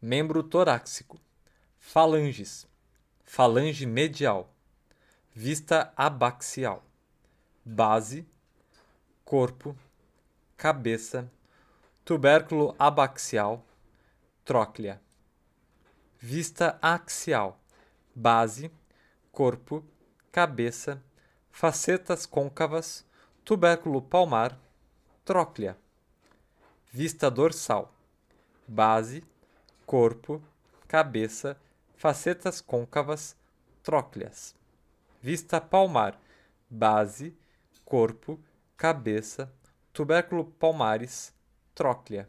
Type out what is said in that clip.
membro torácico, falanges, falange medial, vista abaxial, base, corpo, cabeça, tubérculo abaxial, tróclea, vista axial, base, corpo, cabeça, facetas côncavas, tubérculo palmar, tróclea, vista dorsal, base, corpo, cabeça, facetas côncavas, trócleas, vista palmar, base, corpo, cabeça, tubérculo palmares, tróclea.